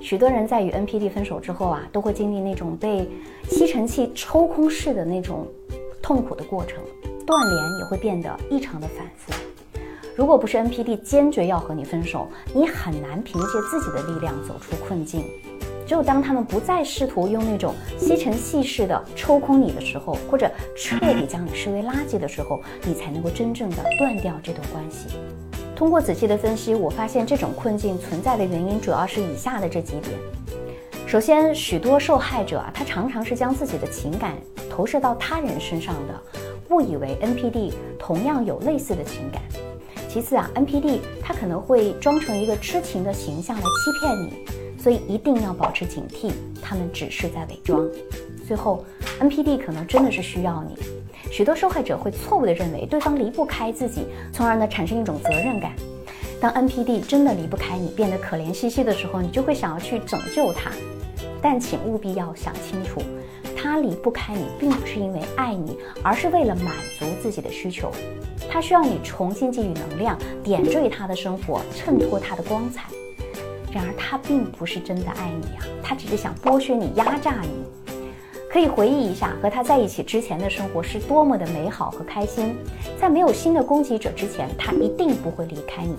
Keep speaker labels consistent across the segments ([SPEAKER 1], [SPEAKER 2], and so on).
[SPEAKER 1] 许多人在与 NPD 分手之后啊，都会经历那种被吸尘器抽空式的那种痛苦的过程，断联也会变得异常的反复。如果不是 NPD 坚决要和你分手，你很难凭借自己的力量走出困境。只有当他们不再试图用那种吸尘器式的抽空你的时候，或者彻底将你视为垃圾的时候，你才能够真正的断掉这段关系。通过仔细的分析，我发现这种困境存在的原因主要是以下的这几点。首先，许多受害者啊，他常常是将自己的情感投射到他人身上的，误以为 NPD 同样有类似的情感。其次啊，NPD 他可能会装成一个痴情的形象来欺骗你，所以一定要保持警惕，他们只是在伪装。最后，NPD 可能真的是需要你。许多受害者会错误地认为对方离不开自己，从而呢产生一种责任感。当 NPD 真的离不开你，变得可怜兮兮的时候，你就会想要去拯救他。但请务必要想清楚，他离不开你，并不是因为爱你，而是为了满足自己的需求。他需要你重新给予能量，点缀他的生活，衬托他的光彩。然而他并不是真的爱你啊，他只是想剥削你、压榨你。可以回忆一下和他在一起之前的生活是多么的美好和开心。在没有新的攻击者之前，他一定不会离开你。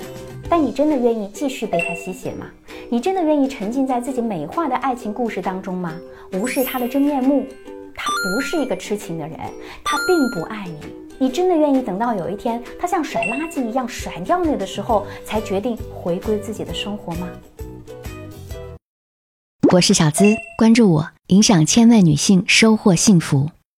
[SPEAKER 1] 但你真的愿意继续被他吸血吗？你真的愿意沉浸在自己美化的爱情故事当中吗？无视他的真面目，他不是一个痴情的人，他并不爱你。你真的愿意等到有一天他像甩垃圾一样甩掉你的时候，才决定回归自己的生活吗？
[SPEAKER 2] 我是小资，关注我，影响千万女性，收获幸福。